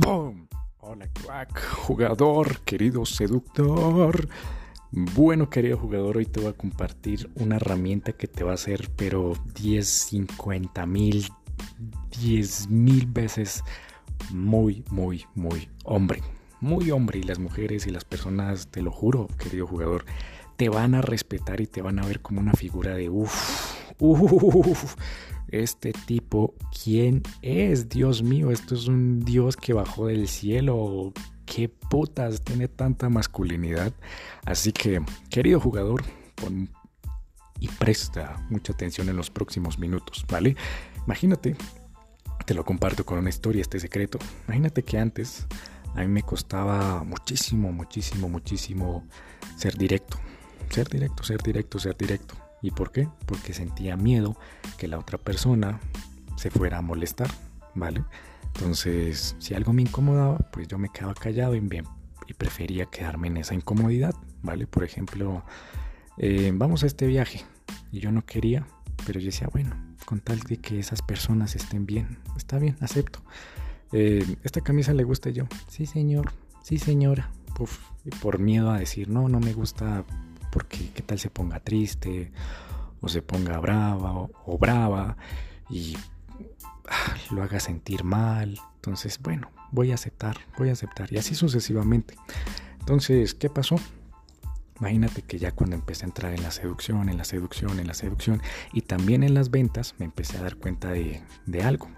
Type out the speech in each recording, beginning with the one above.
¡Boom! Hola, crack, jugador, querido seductor. Bueno, querido jugador, hoy te voy a compartir una herramienta que te va a hacer, pero 10, 50 mil, 10 mil veces muy, muy, muy hombre. Muy hombre. Y las mujeres y las personas, te lo juro, querido jugador, te van a respetar y te van a ver como una figura de uff, uff este tipo, ¿quién es? Dios mío, esto es un Dios que bajó del cielo. ¿Qué putas tiene tanta masculinidad? Así que, querido jugador, pon y presta mucha atención en los próximos minutos, ¿vale? Imagínate, te lo comparto con una historia, este secreto. Imagínate que antes a mí me costaba muchísimo, muchísimo, muchísimo ser directo. Ser directo, ser directo, ser directo. ¿Y por qué? Porque sentía miedo que la otra persona se fuera a molestar, ¿vale? Entonces, si algo me incomodaba, pues yo me quedaba callado y, bien, y prefería quedarme en esa incomodidad, ¿vale? Por ejemplo, eh, vamos a este viaje y yo no quería, pero yo decía, bueno, con tal de que esas personas estén bien, está bien, acepto. Eh, esta camisa le gusta yo, sí señor, sí señora, Uf, y por miedo a decir, no, no me gusta porque qué tal se ponga triste o se ponga brava o, brava y ah, lo haga sentir mal. Entonces, bueno, voy a aceptar, voy a aceptar y así sucesivamente. Entonces, ¿qué pasó? Imagínate que ya cuando empecé a entrar en la seducción, en la seducción, en la seducción y también en las ventas, me empecé a dar cuenta de, de algo,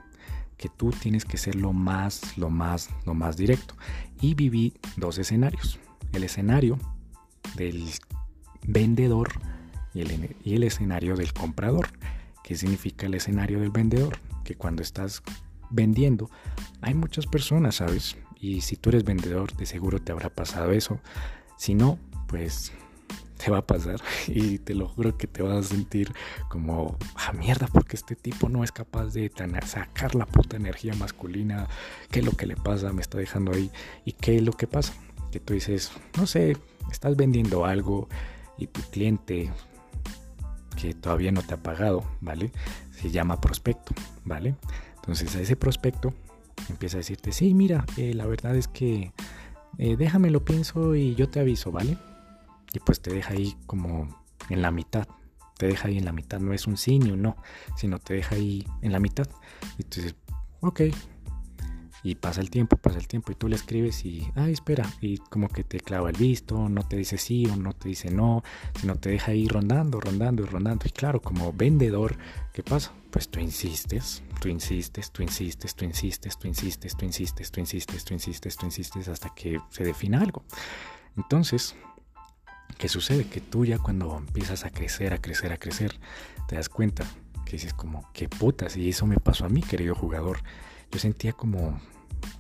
que tú tienes que ser lo más, lo más, lo más directo. Y viví dos escenarios. El escenario del vendedor y el, escenario del comprador. ¿Qué significa el escenario del vendedor? Que cuando estás vendiendo hay muchas personas, ¿sabes? Y si tú eres vendedor, de seguro te habrá pasado eso. Si no, pues te va a pasar y te lo juro que te vas a sentir como, ah, mierda, porque este tipo no es capaz de sacar la puta energía masculina, qué es lo que le pasa, me está dejando ahí y qué es lo que pasa, que tú dices, no sé, estás vendiendo algo y tu cliente que todavía no te ha pagado, ¿vale? Se llama prospecto, ¿vale? Entonces a ese prospecto empieza a decirte, sí, mira, eh, la verdad es que eh, déjame lo pienso y yo te aviso, ¿vale? Y pues te deja ahí como en la mitad, te deja ahí en la mitad, no es un sí ni un no, sino te deja ahí en la mitad. Y tú dices, ok, y pasa el tiempo, pasa el tiempo y tú le escribes y, ay, espera, y como que te clava el visto, no te dice sí o no te dice no, sino te deja ahí rondando, rondando y rondando. Y claro, como vendedor, ¿qué pasa? Pues tú insistes, tú insistes, tú insistes, tú insistes, tú insistes, tú insistes, tú insistes, tú insistes, tú insistes hasta que se defina algo. Entonces, ¿qué sucede? Que tú ya cuando empiezas a crecer, a crecer, a crecer, te das cuenta que dices como, qué putas, y eso me pasó a mí, querido jugador yo sentía como,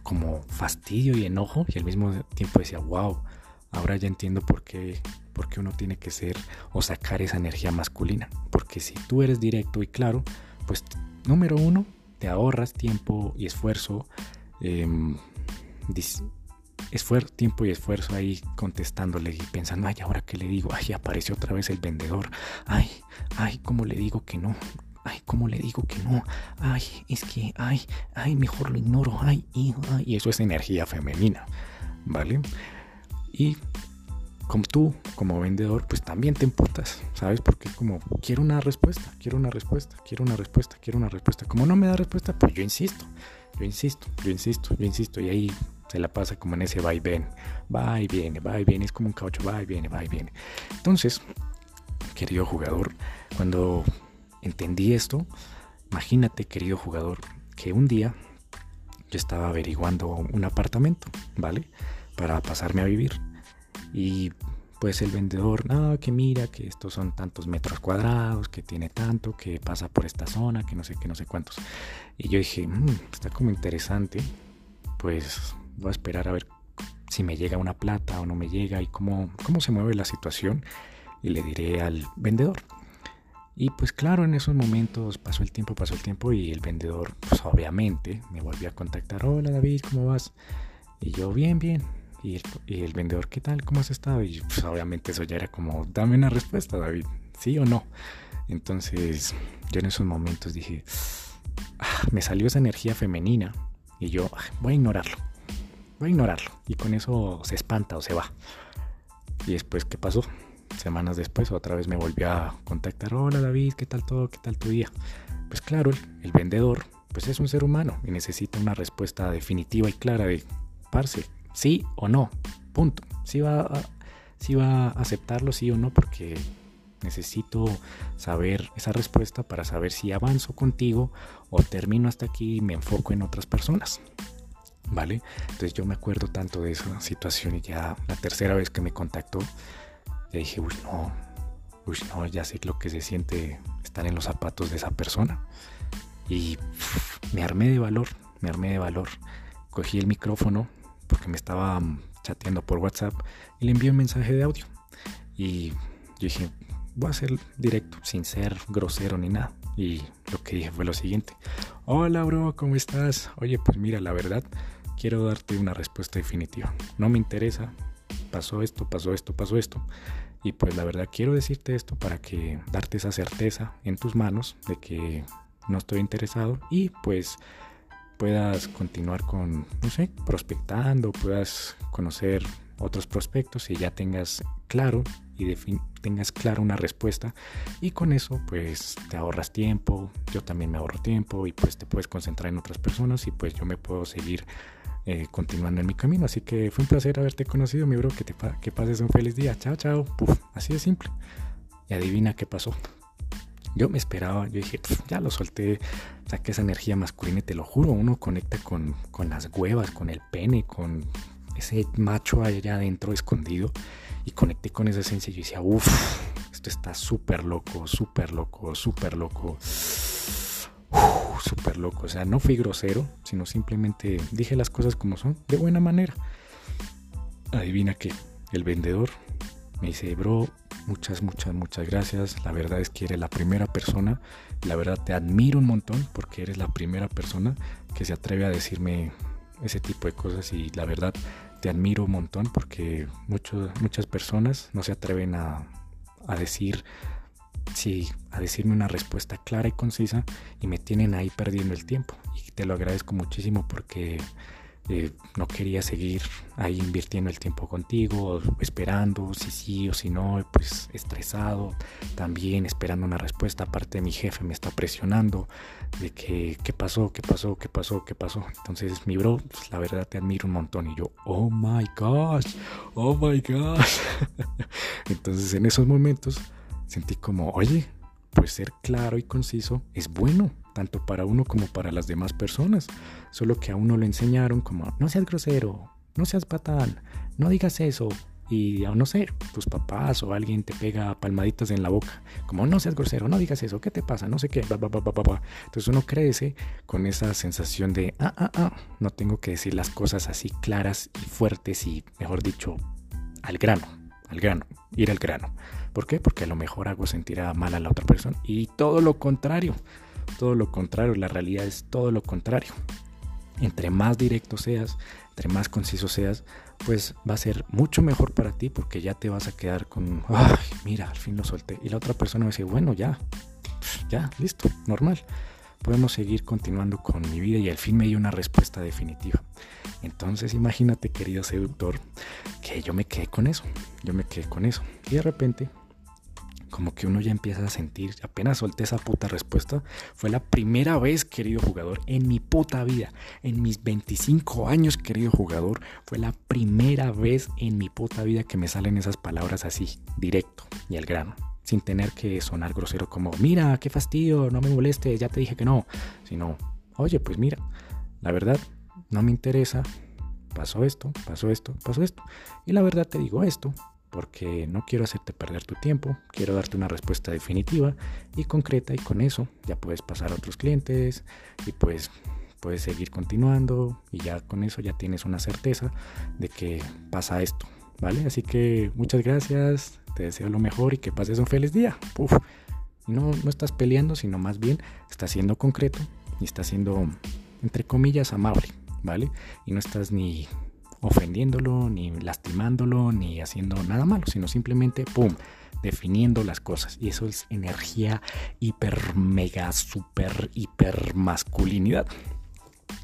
como fastidio y enojo y al mismo tiempo decía, wow, ahora ya entiendo por qué, por qué uno tiene que ser o sacar esa energía masculina. Porque si tú eres directo y claro, pues número uno, te ahorras tiempo y esfuerzo. Eh, tiempo y esfuerzo ahí contestándole y pensando, ay, ahora qué le digo, ay, apareció otra vez el vendedor, ay, ay, ¿cómo le digo que no? Ay, ¿cómo le digo que no? Ay, es que, ay, ay, mejor lo ignoro, ay, y, y eso es energía femenina, ¿vale? Y como tú, como vendedor, pues también te emputas, ¿sabes? Porque como quiero una respuesta, quiero una respuesta, quiero una respuesta, quiero una respuesta. Como no me da respuesta, pues yo insisto, yo insisto, yo insisto, yo insisto, y ahí se la pasa como en ese va y ven, va y viene, va y viene, es como un caucho, va y viene, va y viene. Entonces, querido jugador, cuando entendí esto, imagínate, querido jugador, que un día yo estaba averiguando un apartamento, ¿vale? Para pasarme a vivir. Y pues el vendedor, no, que mira, que estos son tantos metros cuadrados, que tiene tanto, que pasa por esta zona, que no sé qué, no sé cuántos. Y yo dije, mm, está como interesante, pues voy a esperar a ver si me llega una plata o no me llega y cómo, cómo se mueve la situación y le diré al vendedor. Y pues claro, en esos momentos pasó el tiempo, pasó el tiempo y el vendedor, pues obviamente, me volvió a contactar. Hola David, ¿cómo vas? Y yo, bien, bien. Y el, vendedor, ¿qué tal? ¿Cómo has estado? Y pues obviamente eso ya era como, dame una respuesta, David, ¿sí o no? Entonces yo en esos momentos dije, ah, me salió esa energía femenina y yo, ah, voy a ignorarlo. voy a ignorarlo. Y con eso se espanta o se va. Y después, ¿qué pasó? Semanas después, otra vez me volvió a contactar. Hola David, ¿qué tal todo? ¿Qué tal tu día? Pues claro, el, vendedor pues es un ser humano y necesita una respuesta definitiva y clara de, parce, sí o no, punto. Si va a, si va a aceptarlo, sí o no, porque necesito saber esa respuesta para saber si avanzo contigo o termino hasta aquí y me enfoco en otras personas. ¿Vale? Entonces yo me acuerdo tanto de esa situación y ya la tercera vez que me contactó, ya dije, uy, no, uy, no, ya sé lo que se siente estar en los zapatos de esa persona. Y me armé de valor, me armé de valor. Cogí el micrófono porque me estaba mm, chateando por WhatsApp y le envié un mensaje de audio. Y yo dije, voy a ser directo, sin ser grosero ni nada. Y lo que dije fue lo siguiente. Hola, bro, ¿cómo estás? Oye, pues mira, la verdad, quiero darte una respuesta definitiva. No me interesa. Pasó esto, pasó esto, pasó esto. Y pues la verdad quiero decirte esto para que darte esa certeza en tus manos de que no estoy interesado y pues puedas continuar con, no sé, prospectando, puedas conocer otros prospectos y ya tengas claro y tengas claro una respuesta. Y con eso pues te ahorras tiempo, yo también me ahorro tiempo y pues te puedes concentrar en otras personas y pues yo me puedo seguir eh, continuando en mi camino. Así que fue un placer haberte conocido, mi bro, que, te que pases un feliz día. Chao, chao. así de simple. Y adivina qué pasó. Yo me esperaba, yo dije, ya lo solté, saqué esa energía masculina y te lo juro, uno conecta con, con las huevas, con el pene, con ese macho allá adentro escondido y conecté con esa esencia y yo decía, uff, esto está súper loco, súper loco, súper loco, súper loco. O sea, no fui grosero, sino simplemente dije las cosas como son, de buena manera. Adivina que el vendedor me dice, bro, muchas, muchas, muchas gracias. La verdad es que eres la primera persona. La verdad te admiro un montón porque eres la primera persona que se atreve a decirme ese tipo de cosas y la verdad te admiro un montón porque muchas personas no se atreven a, a decir sí, a decirme una respuesta clara y concisa y me tienen ahí perdiendo el tiempo. Y te lo agradezco muchísimo porque eh, no quería seguir ahí invirtiendo el tiempo contigo, esperando si sí o si no, pues estresado, también esperando una respuesta. Aparte mi jefe me está presionando de que qué pasó, qué pasó, qué pasó, qué pasó. Entonces mi bro, pues, la verdad te admiro un montón y yo, oh my gosh, oh my gosh. Entonces en esos momentos sentí como, oye, pues ser claro y conciso es bueno tanto para uno como para las demás personas. Solo que a uno lo enseñaron como, no seas grosero, no seas patán, no digas eso. Y no sé, tus papás o alguien te pega palmaditas en la boca, como no seas grosero, no digas eso, ¿qué te pasa? No sé qué. Entonces uno crece con esa sensación de, ah, ah, ah, no tengo que decir las cosas así claras y fuertes y, mejor dicho, al grano, al grano, ir al grano. ¿Por qué? Porque a lo mejor hago sentir mal a la otra persona. Y todo lo contrario todo lo contrario, la realidad es todo lo contrario. Entre más directo seas, entre más conciso seas, pues va a ser mucho mejor para ti porque ya te vas a quedar con, ay, mira, al fin lo solté. Y la otra persona va a decir, bueno, ya, ya, listo, normal. Podemos seguir continuando con mi vida y al fin me dio una respuesta definitiva. Entonces imagínate, querido seductor, que yo me quedé con eso, yo me quedé con eso. Y de repente como que uno ya empieza a sentir, apenas solté esa puta respuesta, fue la primera vez, querido jugador, en mi puta vida, en mis 25 años, querido jugador, fue la primera vez en mi puta vida que me salen esas palabras así, directo y al grano, sin tener que sonar grosero como, mira, qué fastidio, no me molestes, ya te dije que no, sino, oye, pues mira, la verdad, no me interesa, pasó esto, pasó esto, pasó esto, y la verdad te digo esto, porque no quiero hacerte perder tu tiempo, quiero darte una respuesta definitiva y concreta y con eso ya puedes pasar a otros clientes y pues puedes seguir continuando y ya con eso ya tienes una certeza de que pasa esto, ¿vale? Así que muchas gracias, te deseo lo mejor y que pases un feliz día. Uf. No, no estás peleando, sino más bien estás siendo concreto y estás siendo, entre comillas, amable, ¿vale? Y no estás ni ofendiéndolo, ni lastimándolo, ni haciendo nada malo, sino simplemente, ¡pum!, definiendo las cosas. Y eso es energía hiper, mega, super, hiper masculinidad.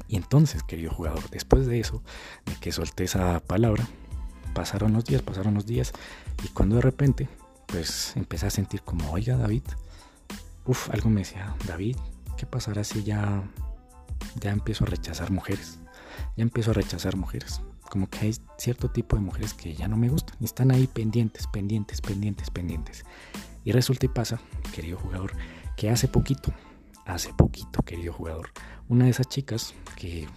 Y entonces, querido jugador, después de eso, de que solté esa palabra, pasaron los días, pasaron los días, y cuando de repente, pues empecé a sentir como, oiga David, uff, algo me decía, David, ¿qué pasará si ya, ya empiezo a rechazar mujeres? Ya empiezo a rechazar mujeres. Como que hay cierto tipo de mujeres que ya no me gustan y están ahí pendientes, pendientes, pendientes, pendientes. Y resulta y pasa, querido jugador, que hace poquito, hace poquito, querido jugador, una de esas chicas que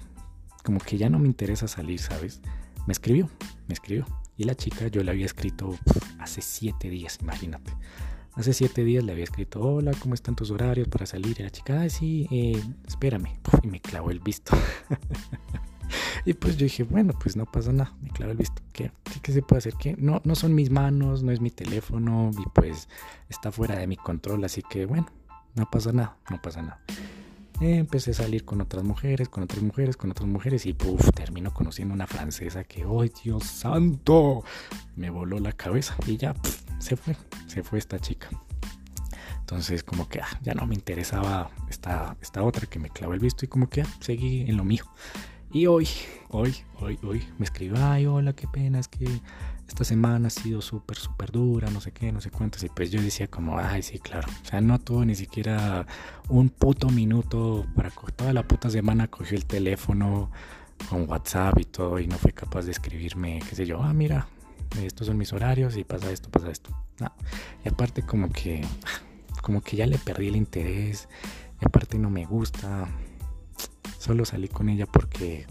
como que ya no me interesa salir, ¿sabes? Me escribió, me escribió. Y la chica yo le había escrito hace siete días, imagínate. Hace siete días le había escrito, hola, ¿cómo están tus horarios para salir? Y la chica, ah, sí, eh, espérame. y me clavó el visto. y pues yo dije, bueno, pues no pasa nada, me clavó el visto. ¿Qué, qué, se puede hacer? ¿Qué? No, no son mis manos, no es mi teléfono y pues está fuera de mi control, así que bueno, no pasa nada, no pasa nada. empecé a salir con otras mujeres, con otras mujeres, con otras mujeres y puff, termino conociendo una francesa que, ¡oh Dios santo! Me voló la cabeza y ya se fue, se fue esta chica. Entonces como que ah, ya no me interesaba esta, esta otra que me clavó el visto y como que ah, seguí en lo mío. Y hoy, hoy, hoy, hoy me escribió, ay, hola, qué pena, es que esta semana ha sido súper, súper dura, no sé qué, no sé cuántos. Y pues yo decía como, ay, sí, claro. O sea, no tuvo ni siquiera un puto minuto para toda la puta semana cogió el teléfono con WhatsApp y todo y no fue capaz de escribirme, qué sé yo, ah, mira, estos son mis horarios y pasa esto, pasa esto. No. Y aparte como que, como que ya le perdí el interés y aparte no me gusta. Solo salí con ella porque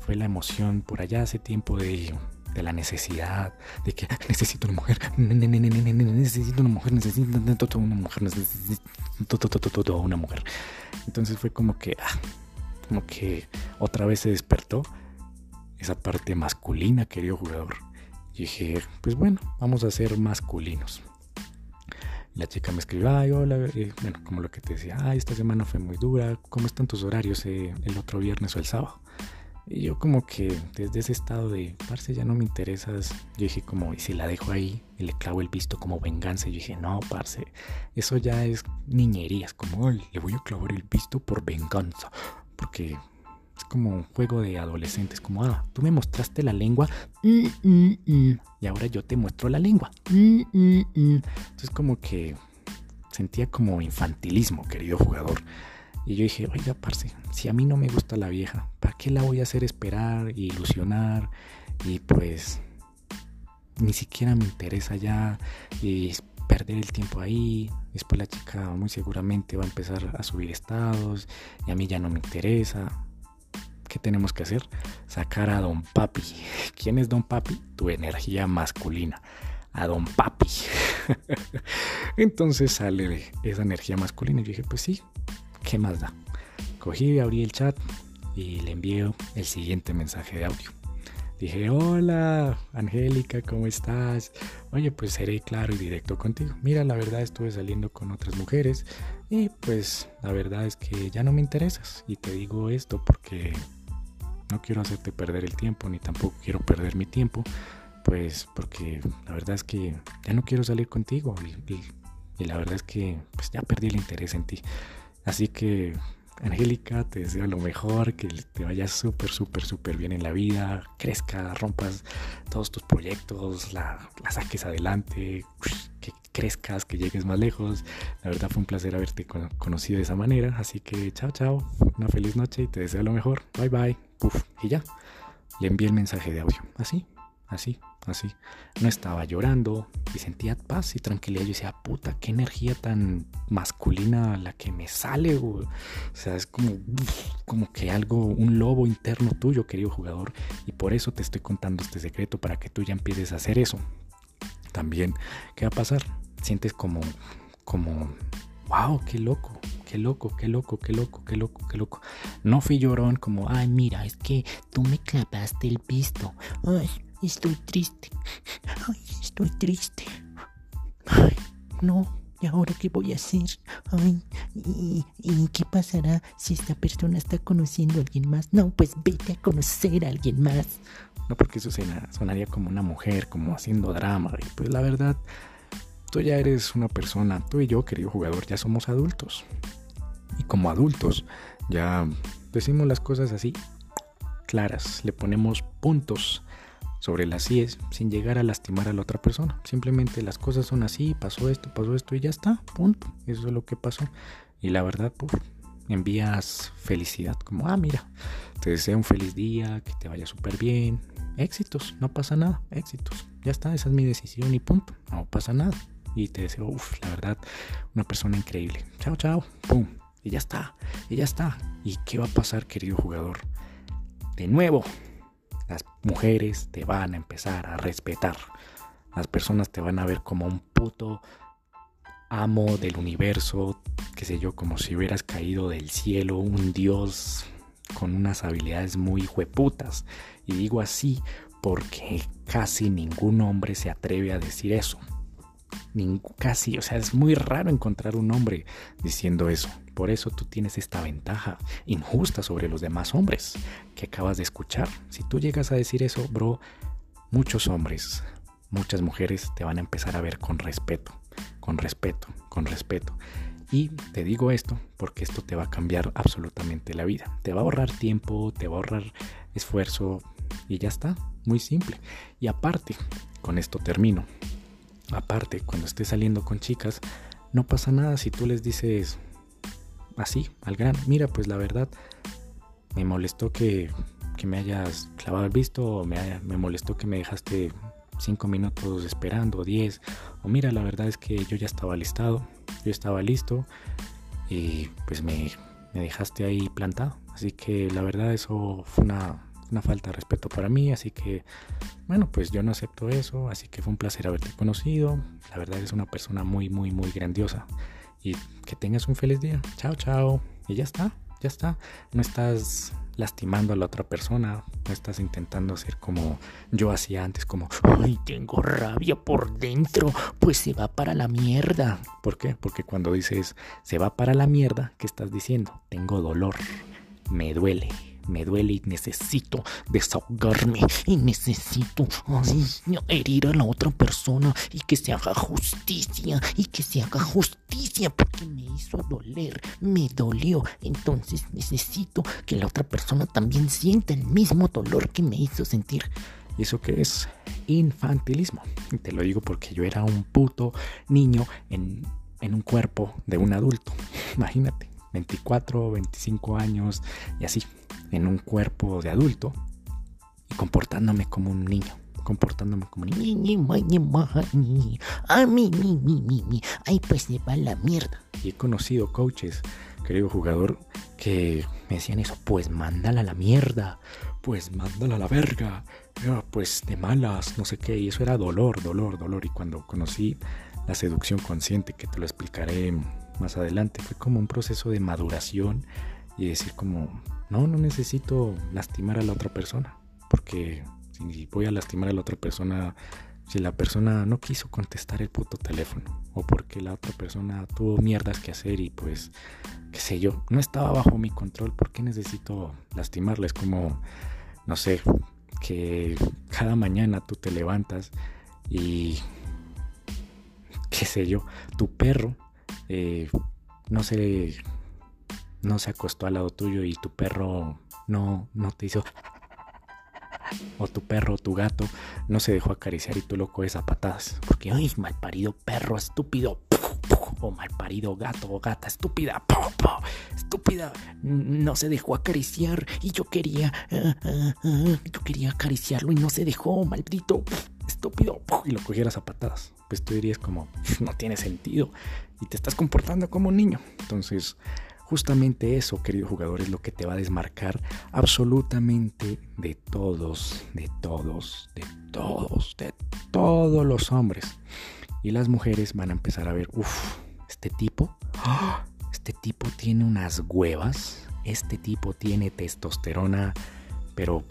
fue la emoción por allá hace tiempo de de la necesidad, de que necesito una mujer, necesito una mujer, necesito una mujer, necesito una mujer. Entonces fue como que, como que otra vez se despertó esa parte masculina, querido jugador. Y dije, pues bueno, vamos a ser masculinos. La chica me escribió, ay, hola, bueno, como lo que te decía, ay, esta semana fue muy dura, ¿cómo están tus horarios el otro viernes o el sábado? Y yo como que desde ese estado de, parce, ya no me interesas, yo dije como, y si la dejo ahí y le clavo el visto como venganza, yo dije, no, parce, eso ya es niñerías, como, le voy a clavar el visto por venganza, porque es como un juego de adolescentes, como, ah, tú me mostraste la lengua, mm, mm, mm, y ahora yo te muestro la lengua. Entonces como que sentía como infantilismo, querido jugador. Y yo dije, oiga, parce, si a mí no me gusta la vieja, ¿para qué la voy a hacer esperar y ilusionar? Y pues ni siquiera me interesa ya y perder el tiempo ahí. Después la chica muy seguramente va a empezar a subir estados y a mí ya no me interesa. ¿Qué tenemos que hacer? Sacar a Don Papi. ¿Quién es Don Papi? Tu energía masculina. A Don Papi. Entonces sale esa energía masculina y dije, pues sí, ¿qué más da? Cogí, abrí el chat y le envío el siguiente mensaje de audio. Dije, hola, Angélica, ¿cómo estás? Oye, pues seré claro y directo contigo. Mira, la verdad estuve saliendo con otras mujeres y pues la verdad es que ya no me interesas. Y te digo esto porque no quiero hacerte perder el tiempo ni tampoco quiero perder mi tiempo. Pues porque la verdad es que ya no quiero salir contigo y, la verdad es que pues ya perdí el interés en ti. Así que, Angélica, te deseo lo mejor, que te vaya súper, súper, súper bien en la vida, crezca, rompas todos tus proyectos, la, saques adelante, que crezcas, que llegues más lejos. La verdad fue un placer haberte conocido de esa manera. Así que, chao, chao, una feliz noche y te deseo lo mejor. Bye, bye. Puf, y ya. Le envié el mensaje de audio. Así, así así. No estaba llorando y sentía paz y tranquilidad. Yo decía, puta, qué energía tan masculina la que me sale, O sea, es como, como que algo, un lobo interno tuyo, querido jugador. Y por eso te estoy contando este secreto para que tú ya empieces a hacer eso. También, ¿qué va a pasar? Sientes como, como, wow, qué loco, qué loco, qué loco, qué loco, qué loco, qué loco. No fui llorón como, ay, mira, es que tú me clavaste el visto. Ay, Estoy triste. Ay, estoy triste. Ay, no. ¿Y ahora qué voy a hacer? Ay, ¿y, qué pasará si esta persona está conociendo a alguien más? No, pues vete a conocer a alguien más. No, porque eso sonaría como una mujer, como haciendo drama. Y pues la verdad, tú ya eres una persona, tú y yo, querido jugador, ya somos adultos. Y como adultos, ya decimos las cosas así, claras, le ponemos puntos sobre las IES sin llegar a lastimar a la otra persona. Simplemente las cosas son así, pasó esto, pasó esto y ya está, punto. Eso es lo que pasó. Y la verdad, envías felicidad, como, ah, mira, te deseo un feliz día, que te vaya súper bien, éxitos, no pasa nada, éxitos, ya está, esa es mi decisión y punto, no pasa nada. Y te deseo, uff, la verdad, una persona increíble. Chao, chao, pum, y ya está, y ya está. ¿Y qué va a pasar, querido jugador? De nuevo, las mujeres te van a empezar a respetar. Las personas te van a ver como un puto amo del universo, qué sé yo, como si hubieras caído del cielo, un dios con unas habilidades muy hueputas. Y digo así porque casi ningún hombre se atreve a decir eso. Casi, o sea, es muy raro encontrar un hombre diciendo eso. Por eso tú tienes esta ventaja injusta sobre los demás hombres que acabas de escuchar. Si tú llegas a decir eso, bro, muchos hombres, muchas mujeres te van a empezar a ver con respeto, con respeto, con respeto. Y te digo esto porque esto te va a cambiar absolutamente la vida. Te va a ahorrar tiempo, te va a ahorrar esfuerzo y ya está. Muy simple. Y aparte, con esto termino. Aparte, cuando estés saliendo con chicas, no pasa nada si tú les dices así, al gran, mira, pues la verdad, me molestó que, me hayas clavado el visto, o me, me molestó que me dejaste cinco minutos esperando, diez, o mira, la verdad es que yo ya estaba listado, yo estaba listo y pues me, dejaste ahí plantado. Así que la verdad eso fue una, una, falta de respeto para mí. Así que bueno, pues yo no acepto eso. Así que fue un placer haberte conocido. La verdad eres una persona muy, muy, muy grandiosa. Y que tengas un feliz día. Chao, chao. Y ya está, ya está. No estás lastimando a la otra persona, no estás intentando hacer como yo hacía antes, como, ay, tengo rabia por dentro, pues se va para la mierda. ¿Por qué? Porque cuando dices se va para la mierda, ¿qué estás diciendo? Tengo dolor, me duele me duele y necesito desahogarme y necesito herir a la otra persona y que se haga justicia y que se haga justicia porque me hizo doler, me dolió. Entonces necesito que la otra persona también sienta el mismo dolor que me hizo sentir. ¿Y eso qué es? Infantilismo. Y te lo digo porque yo era un puto niño en, en un cuerpo de un adulto. Imagínate, 24, 25 años y así en un cuerpo de adulto y comportándome como un niño comportándome como un niño. Ay, pues se va la mierda. Y he conocido coaches, querido jugador, que me decían eso. Pues mándala a la mierda. Pues mándala a la verga. Pues de malas, no sé qué. Y eso era dolor, dolor, dolor. Y cuando conocí la seducción consciente, que te lo explicaré más adelante, fue como un proceso de maduración y decir como, no, no necesito lastimar a la otra persona, porque si voy a lastimar a la otra persona, si la persona no quiso contestar el puto teléfono, o porque la otra persona tuvo mierdas que hacer y pues, qué sé yo, no estaba bajo mi control, ¿por qué necesito lastimarla? Es como, no sé, que cada mañana tú te levantas y, qué sé yo, tu perro eh, no se no se acostó al lado tuyo y tu perro no, no te hizo... O tu perro o tu gato no se dejó acariciar y tú lo coges a patadas. Porque, ay, malparido perro estúpido. O malparido gato o gata estúpida. Estúpida. No se dejó acariciar y yo quería... Ah, ah, ah, yo quería acariciarlo y no se dejó, maldito. Estúpido. Y lo cogieras a patadas. Pues tú dirías como, no tiene sentido. Y te estás comportando como un niño. Entonces Justamente eso, querido jugador, es lo que te va a desmarcar absolutamente de todos, de todos, de todos, de todos los hombres. Y las mujeres van a empezar a ver, uff, este tipo, este tipo tiene unas huevas, este tipo tiene testosterona, pero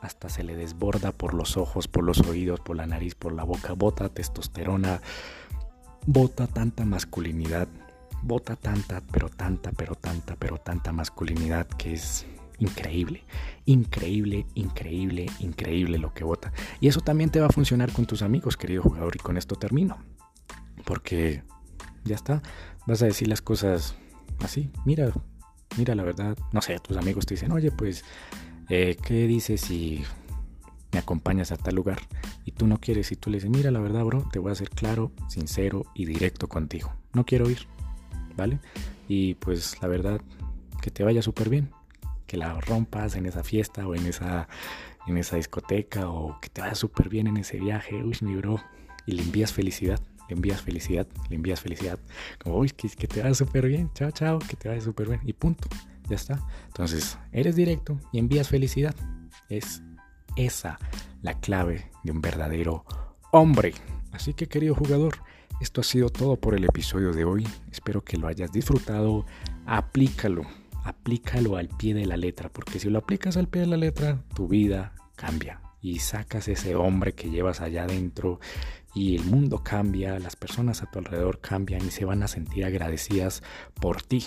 hasta se le desborda por los ojos, por los oídos, por la nariz, por la boca, bota testosterona, bota tanta masculinidad bota tanta, pero tanta, pero tanta, pero tanta masculinidad que es increíble, increíble, increíble, increíble lo que bota. Y eso también te va a funcionar con tus amigos, querido jugador, y con esto termino. Porque ya está, vas a decir las cosas así, mira, mira, la verdad, no sé, tus amigos te dicen, oye, pues, eh, ¿qué dices si me acompañas a tal lugar? Y tú no quieres y tú le dices, mira, la verdad, bro, te voy a ser claro, sincero y directo contigo. No quiero ir, ¿vale? Y pues la verdad, que te vaya súper bien, que la rompas en esa fiesta o en esa, en esa discoteca o que te vaya súper bien en ese viaje, uy, mi bro, y le envías felicidad le envías felicidad, le envías felicidad, como, uy, que, que te vaya súper bien, chao, chao, que te vaya súper bien, y punto, ya está. Entonces, eres directo y envías felicidad. Es esa la clave de un verdadero hombre. Así que, querido jugador, esto ha sido todo por el episodio de hoy. Espero que lo hayas disfrutado. Aplícalo, aplícalo al pie de la letra, porque si lo aplicas al pie de la letra, tu vida cambia y sacas ese hombre que llevas allá adentro y el mundo cambia, las personas a tu alrededor cambian y se van a sentir agradecidas por ti.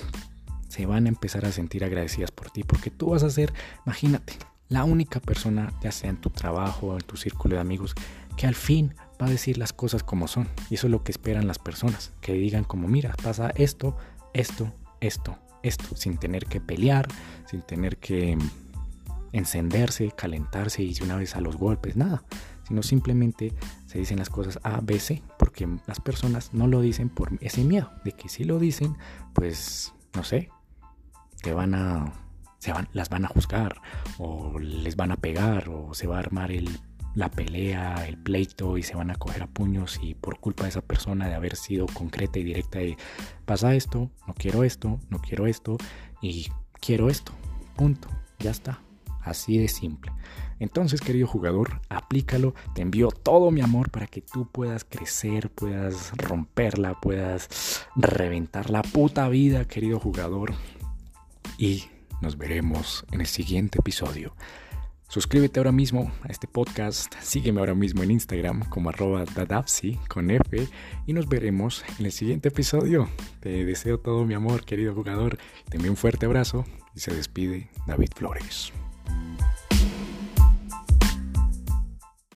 Se van a empezar a sentir agradecidas por ti porque tú vas a ser, imagínate, la única persona, ya sea en tu trabajo o en tu círculo de amigos, que al fin va a decir las cosas como son. Y eso es lo que esperan las personas, que digan como, mira, pasa esto, esto, esto, esto, sin tener que pelear, sin tener que encenderse, calentarse y de una vez a los golpes, nada, sino simplemente se dicen las cosas A, B, C, porque las personas no lo dicen por ese miedo, de que si lo dicen, pues, no sé, te van a, se van, las van a juzgar, o les van a pegar, o se va a armar el, la pelea, el pleito, y se van a coger a puños, y por culpa de esa persona de haber sido concreta y directa de, pasa esto, no quiero esto, no quiero esto, y quiero esto, punto, ya está. Así de simple. Entonces, querido jugador, aplícalo. Te envío todo mi amor para que tú puedas crecer, puedas romperla, puedas reventar la puta vida, querido jugador. Y nos veremos en el siguiente episodio. Suscríbete ahora mismo a este podcast, sígueme ahora mismo en Instagram como arroba dadapsi con F y nos veremos en el siguiente episodio. Te deseo todo mi amor, querido jugador. Te envío un fuerte abrazo y se despide David Flores.